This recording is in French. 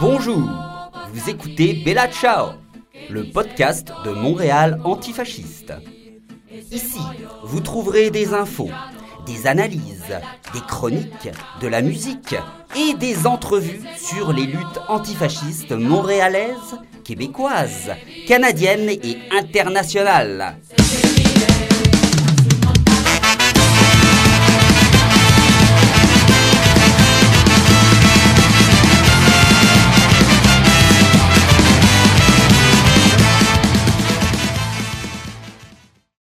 Bonjour, vous écoutez Bella Ciao, le podcast de Montréal antifasciste. Ici, vous trouverez des infos, des analyses, des chroniques, de la musique et des entrevues sur les luttes antifascistes montréalaises, québécoises, canadiennes et internationales.